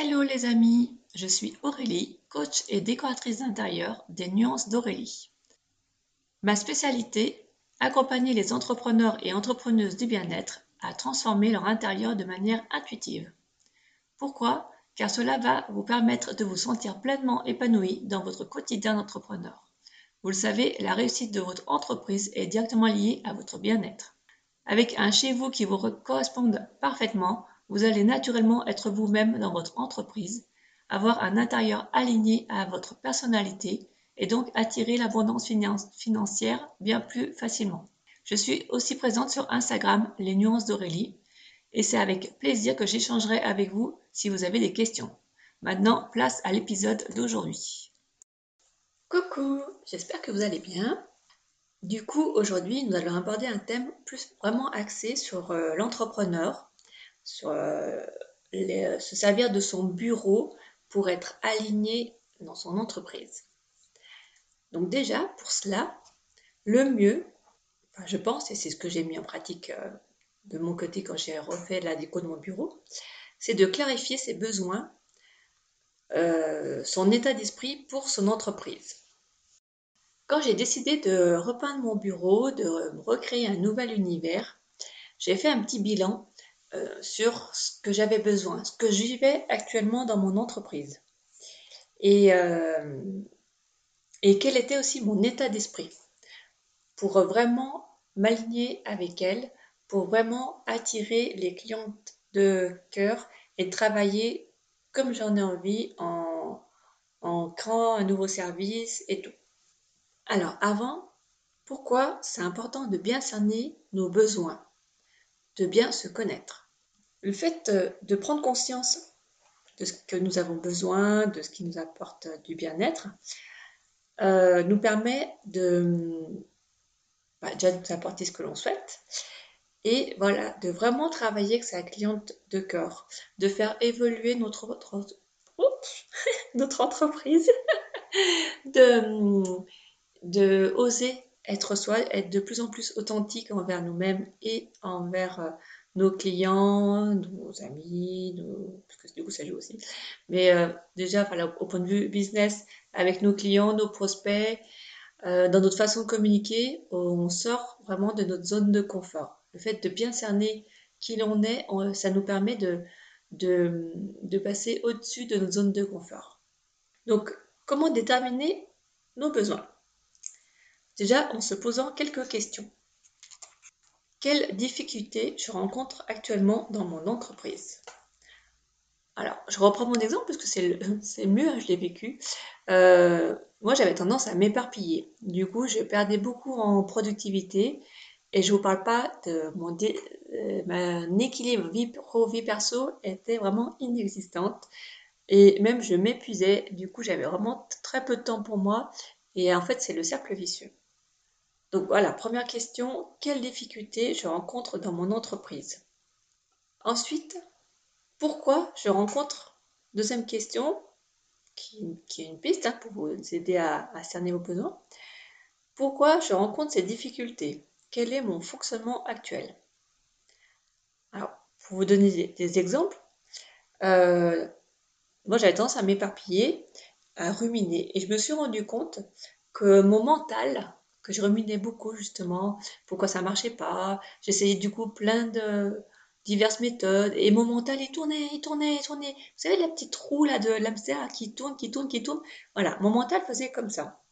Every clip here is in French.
Hello les amis, je suis Aurélie, coach et décoratrice d'intérieur des Nuances d'Aurélie. Ma spécialité, accompagner les entrepreneurs et entrepreneuses du bien-être à transformer leur intérieur de manière intuitive. Pourquoi? Car cela va vous permettre de vous sentir pleinement épanoui dans votre quotidien d'entrepreneur. Vous le savez, la réussite de votre entreprise est directement liée à votre bien-être. Avec un chez vous qui vous corresponde parfaitement, vous allez naturellement être vous-même dans votre entreprise, avoir un intérieur aligné à votre personnalité et donc attirer l'abondance financière bien plus facilement. Je suis aussi présente sur Instagram, les nuances d'Aurélie, et c'est avec plaisir que j'échangerai avec vous si vous avez des questions. Maintenant, place à l'épisode d'aujourd'hui. Coucou, j'espère que vous allez bien. Du coup, aujourd'hui, nous allons aborder un thème plus vraiment axé sur euh, l'entrepreneur, euh, euh, se servir de son bureau pour être aligné dans son entreprise. Donc déjà, pour cela, le mieux, je pense, et c'est ce que j'ai mis en pratique euh, de mon côté quand j'ai refait la déco de mon bureau, c'est de clarifier ses besoins, son état d'esprit pour son entreprise. Quand j'ai décidé de repeindre mon bureau, de recréer un nouvel univers, j'ai fait un petit bilan euh, sur ce que j'avais besoin, ce que je vivais actuellement dans mon entreprise. Et, euh, et quel était aussi mon état d'esprit pour vraiment m'aligner avec elle, pour vraiment attirer les clientes de cœur et travailler comme j'en ai envie en, en créant un nouveau service et tout. Alors avant, pourquoi c'est important de bien cerner nos besoins? De bien se connaître. Le fait euh, de prendre conscience de ce que nous avons besoin, de ce qui nous apporte du bien-être, euh, nous permet de bah, déjà nous apporter ce que l'on souhaite et voilà, de vraiment travailler avec sa cliente de cœur, de faire évoluer notre entreprise, de, de oser être soi, être de plus en plus authentique envers nous-mêmes et envers euh, nos clients, nos amis, parce que du coup ça joue aussi. Mais euh, déjà, au point de vue business, avec nos clients, nos prospects, euh, dans notre façon de communiquer, on sort vraiment de notre zone de confort. Le fait de bien cerner qui l'on est, ça nous permet de passer au-dessus de notre zone de confort. Donc, comment déterminer nos besoins? Déjà en se posant quelques questions. Quelles difficultés je rencontre actuellement dans mon entreprise? Alors, je reprends mon exemple parce que c'est mieux, hein, je l'ai vécu. Euh, moi, j'avais tendance à m'éparpiller. Du coup, je perdais beaucoup en productivité et je ne vous parle pas de mon, euh, équilibre vie pro-vie perso était vraiment inexistante. Et même je m'épuisais, du coup j'avais vraiment très peu de temps pour moi. Et en fait, c'est le cercle vicieux. Donc voilà, première question, quelles difficultés je rencontre dans mon entreprise? Ensuite, pourquoi je rencontre, deuxième question, qui, est une piste hein, pour vous aider à, cerner vos besoins, pourquoi je rencontre ces difficultés? Quel est mon fonctionnement actuel? Alors, pour vous donner des, exemples, euh, moi j'avais tendance à m'éparpiller, à ruminer, et je me suis rendu compte que mon mental que je ruminais beaucoup justement, pourquoi ça marchait pas. J'essayais du coup plein de diverses méthodes et mon mental il tournait, il tournait, il tournait. Vous savez la petite roue là de l'hamster qui tourne, qui tourne, qui tourne. Voilà, mon mental faisait comme ça.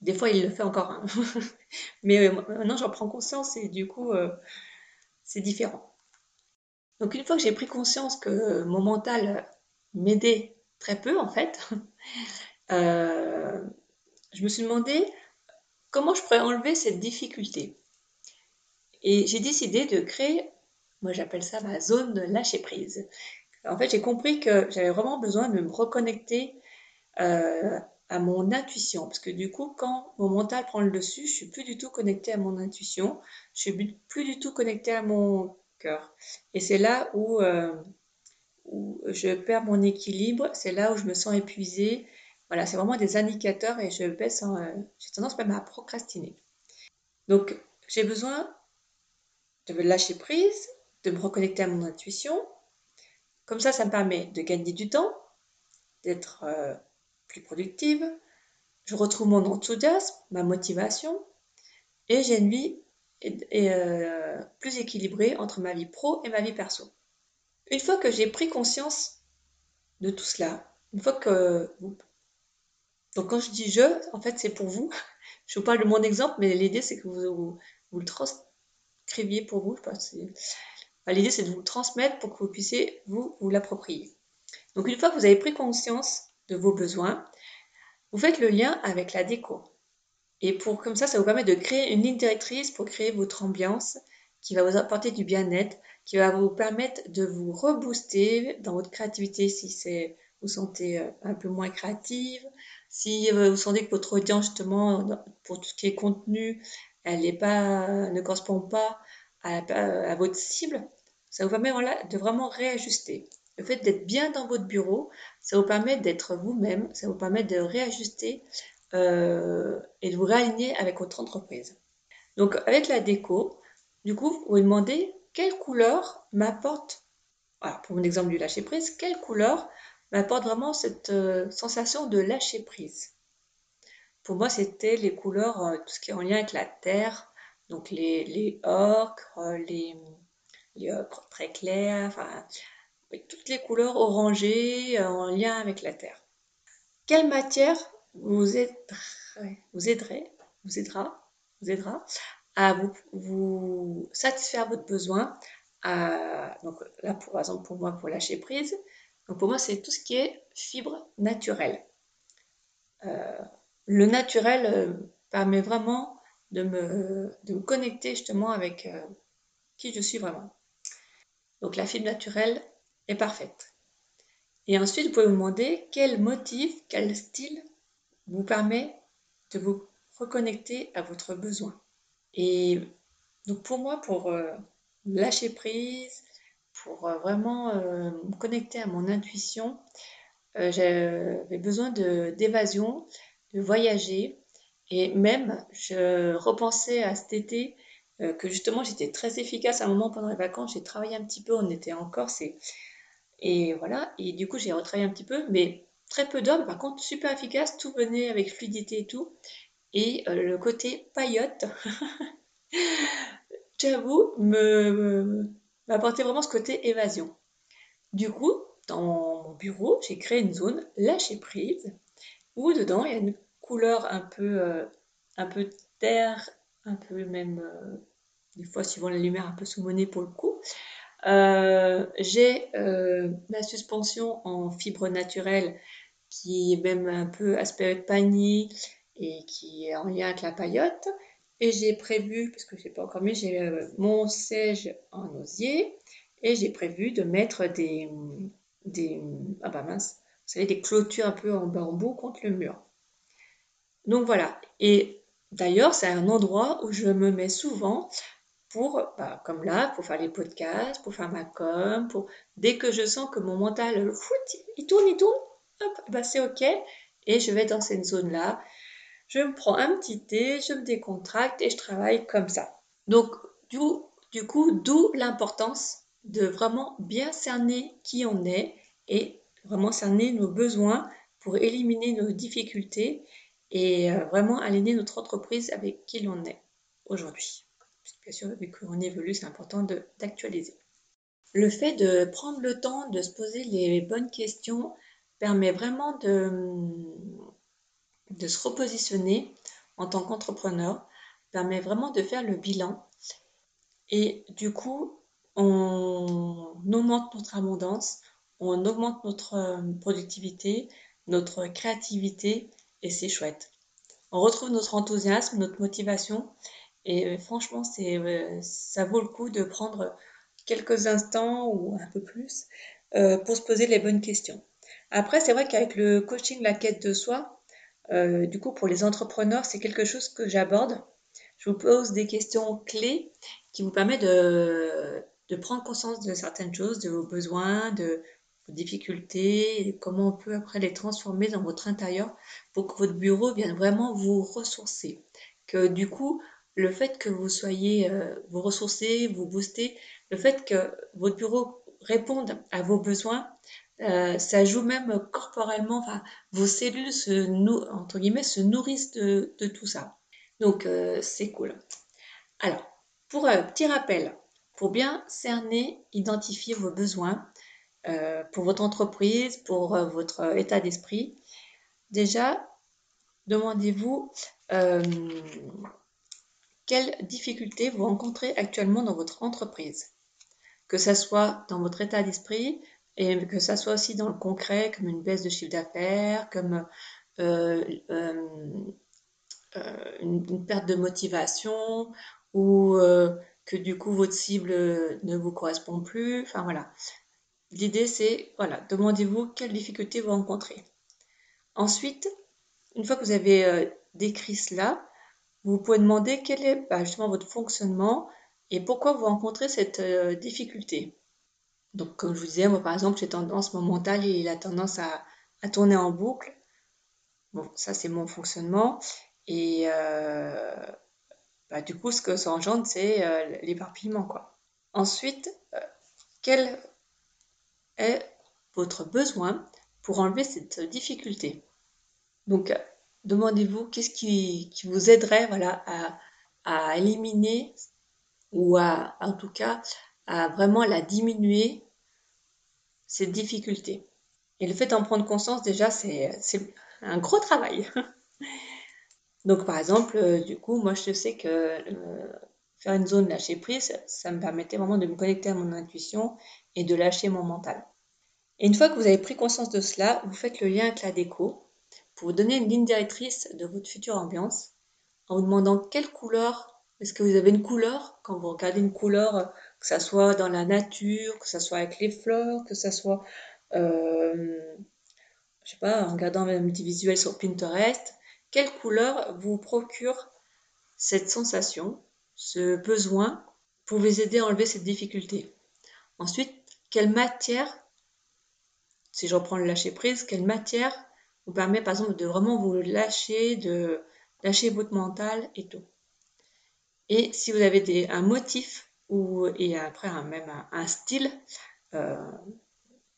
Des fois il le fait encore, hein. mais euh, maintenant j'en prends conscience et du coup euh, c'est différent. Donc une fois que j'ai pris conscience que mon mental m'aidait très peu en fait, euh, je me suis demandé comment je pourrais enlever cette difficulté. Et j'ai décidé de créer, moi j'appelle ça ma zone de lâcher prise. En fait, j'ai compris que j'avais vraiment besoin de me reconnecter euh, à mon intuition, parce que du coup, quand mon mental prend le dessus, je suis plus du tout connectée à mon intuition, je suis plus du tout connectée à mon cœur. Et c'est là où, euh, où je perds mon équilibre, c'est là où je me sens épuisée, voilà, c'est vraiment des indicateurs et je baisse en, euh, j'ai tendance même à procrastiner. Donc, j'ai besoin de me lâcher prise, de me reconnecter à mon intuition. Comme ça, ça me permet de gagner du temps, d'être euh, plus productive, je retrouve mon enthousiasme, ma motivation, et j'ai une vie euh, plus équilibrée entre ma vie pro et ma vie perso. Une fois que j'ai pris conscience de tout cela, une fois que donc quand je dis je, en fait c'est pour vous. Je vous parle de mon exemple, mais l'idée c'est que vous, vous, le transcriviez pour vous. l'idée c'est de vous le transmettre pour que vous puissiez vous, l'approprier. Donc une fois que vous avez pris conscience de vos besoins, vous faites le lien avec la déco. Et pour comme ça, ça vous permet de créer une ligne directrice pour créer votre ambiance qui va vous apporter du bien-être, qui va vous permettre de vous rebooster dans votre créativité si vous sentez euh, un peu moins créative, si euh, vous sentez que votre audience justement pour tout ce qui est contenu, elle n'est pas, ne correspond pas à, votre cible, ça vous permet de vraiment réajuster. Le fait d'être bien dans votre bureau, ça vous permet d'être vous-même, ça vous permet de réajuster euh, et de vous réaligner avec votre entreprise. Donc avec la déco, du coup, vous vous demandez quelle couleur m'apporte, pour mon exemple du lâcher prise, quelle couleur m'apporte vraiment cette euh, sensation de lâcher prise. Pour moi, c'était les couleurs, euh, tout ce qui est en lien avec la terre, donc les, les ocres, les, les ocres très clairs, enfin, toutes les couleurs orangées euh, en lien avec la terre. Quelle matière vous, aiderait, vous, aidera, vous aidera à vous, vous satisfaire votre besoin donc là, par exemple, pour moi, pour lâcher prise, donc pour moi, c'est tout ce qui est fibre naturelle. Euh, le naturel euh, permet vraiment de me, de me, connecter justement avec qui je suis vraiment. Donc la fibre naturelle, parfaite. Et ensuite, vous pouvez vous demander quel motif, quel style vous permet de vous reconnecter à votre besoin. Et donc pour moi, pour euh, lâcher prise, pour euh, vraiment euh, me connecter à mon intuition, j'avais besoin d'évasion, de, voyager. Et même, je repensais à cet été que justement j'étais très efficace à un moment pendant les vacances. J'ai travaillé un petit peu, on était en Corse et voilà, et du coup j'ai retravaillé un petit peu, mais très peu d'hommes, par contre super efficace, tout venait avec fluidité et tout. Et euh, le côté paillote, j'avoue, me, m'apportait vraiment ce côté évasion. Du coup, dans mon bureau, j'ai créé une zone lâcher prise, où dedans il y a une couleur un peu, euh, terre, un peu même, euh, des fois suivant la lumière, un peu saumonée pour le coup. Euh, j'ai ma suspension en fibre naturelle qui est même un peu aspect panier et qui est en lien avec la paillote. Et j'ai prévu, parce que je sais pas encore mieux, j'ai euh, mon siège en osier et j'ai prévu de mettre des, des, ah bah mince, des clôtures un peu en bambou contre le mur. Donc voilà. Et d'ailleurs, c'est un endroit où je me mets souvent pour, bah, comme là, pour faire les podcasts, pour faire ma com, pour dès que je sens que mon mental, il tourne, il tourne, hop, bah c'est ok, et je vais dans cette zone-là. Je me prends un petit thé, je me décontracte et je travaille comme ça. Donc, du, coup, d'où l'importance de vraiment bien cerner qui on est et vraiment cerner nos besoins pour éliminer nos difficultés et euh, vraiment aligner notre entreprise avec qui l'on est aujourd'hui bien sûr, vu qu'on évolue, c'est important d'actualiser. Le fait de prendre le temps de se poser les bonnes questions permet vraiment de, de se repositionner en tant qu'entrepreneur, permet vraiment de faire le bilan et du coup, on augmente notre abondance, on augmente notre euh, productivité, notre créativité et c'est chouette. On retrouve notre enthousiasme, notre motivation et euh, franchement, c'est, euh, ça vaut le coup de prendre quelques instants ou un peu plus pour se poser les bonnes questions. Après, c'est vrai qu'avec le coaching, la quête de soi, du coup, pour les entrepreneurs, c'est quelque chose que j'aborde. Je vous pose des questions clés qui vous permettent de, prendre conscience de certaines choses, de vos besoins, de vos difficultés, comment on peut après les transformer dans votre intérieur pour que votre bureau vienne vraiment vous ressourcer. Que du coup, le fait que vous soyez, euh, vous ressourcez, vous boostez, le fait que votre bureau répondent à vos besoins. Euh, ça joue même corporellement, vos cellules se, entre guillemets, se nourrissent de, tout ça. Donc, euh, c'est cool. Alors, pour un petit rappel, pour bien cerner, identifier vos besoins pour votre entreprise, pour votre état d'esprit, déjà, demandez-vous quelles difficultés vous rencontrez actuellement dans votre entreprise, que ce soit dans votre état d'esprit et que ça soit aussi dans le concret, comme une baisse de chiffre d'affaires, comme euh, euh, euh, une, perte de motivation ou que du coup votre cible ne vous correspond plus. Enfin voilà. L'idée c'est, voilà, demandez-vous quelles difficultés vous rencontrez. Ensuite, une fois que vous avez décrit cela, vous pouvez demander quel est bah, justement votre fonctionnement et pourquoi vous rencontrez cette difficulté. Donc, comme je vous disais, moi par exemple, j'ai tendance, mon mental, il a tendance à, tourner en boucle. Bon, ça c'est mon fonctionnement. Et euh, bah, du coup, ce que ça engendre, c'est euh, l'éparpillement. Quoi. Ensuite, quel est votre besoin pour enlever cette difficulté? Donc, demandez-vous qu'est-ce qui, vous aiderait voilà, à, éliminer ou à, en tout cas, à vraiment la diminuer, cette difficulté. Et le fait d'en prendre conscience, déjà, c'est un gros travail. Donc, par exemple, euh, du coup, moi, je sais que euh, faire une zone lâcher prise, ça me permettait vraiment de me connecter à mon intuition et de lâcher mon mental. Et une fois que vous avez pris conscience de cela, vous faites le lien avec la déco pour donner une ligne directrice de votre future ambiance en vous demandant quelle couleur, est-ce que vous avez une couleur? Quand vous regardez une couleur, que ce soit dans la nature, que ce soit avec les fleurs, que ce soit, euh, je sais pas, en regardant un petit visuel sur Pinterest, quelle couleur vous procure cette sensation, ce besoin pour vous aider à enlever cette difficulté? Ensuite, quelle matière, si je reprends le lâcher prise, quelle matière vous permet par exemple de vraiment vous lâcher, de lâcher votre mental et tout? Et si vous avez des, un motif et après un, même un, style, euh,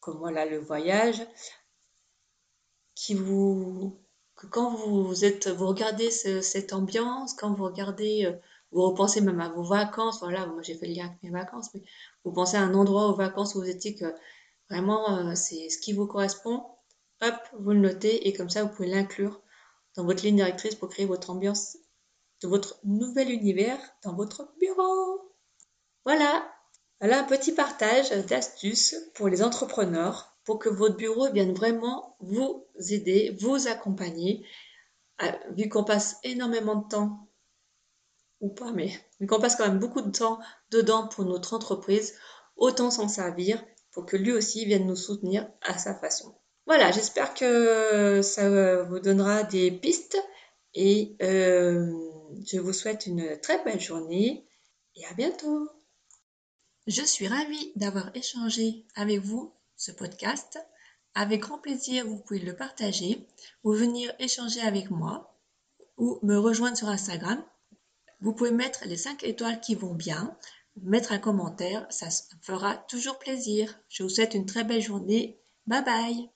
comme voilà le voyage, qui vous que quand vous êtes vous regardez cette ambiance, quand vous regardez euh, vous repensez même à vos vacances, voilà, moi j'ai fait le lien avec mes vacances, mais vous pensez à un endroit aux vacances où vous étiez que vraiment euh, c'est ce qui vous correspond, hop, vous le notez et comme ça, vous pouvez l'inclure dans votre ligne directrice pour créer votre ambiance de votre nouvel univers dans votre bureau. Voilà, voilà un petit partage d'astuces pour les entrepreneurs pour que votre bureau vienne vraiment vous aider, vous accompagner. Euh, vu qu'on passe énormément de temps, ou pas, mais vu qu'on passe quand même beaucoup de temps dedans pour notre entreprise, autant s'en servir pour que lui aussi vienne nous soutenir à sa façon. Voilà, j'espère que ça vous donnera des pistes et euh, je vous souhaite une très belle journée et à bientôt. Je suis ravie d'avoir échangé avec vous ce podcast. Avec grand plaisir, vous pouvez le partager ou venir échanger avec moi ou me rejoindre sur Instagram. Vous pouvez mettre les 5 étoiles qui vont bien, mettre un commentaire, ça fera toujours plaisir. Je vous souhaite une très belle journée. Bye bye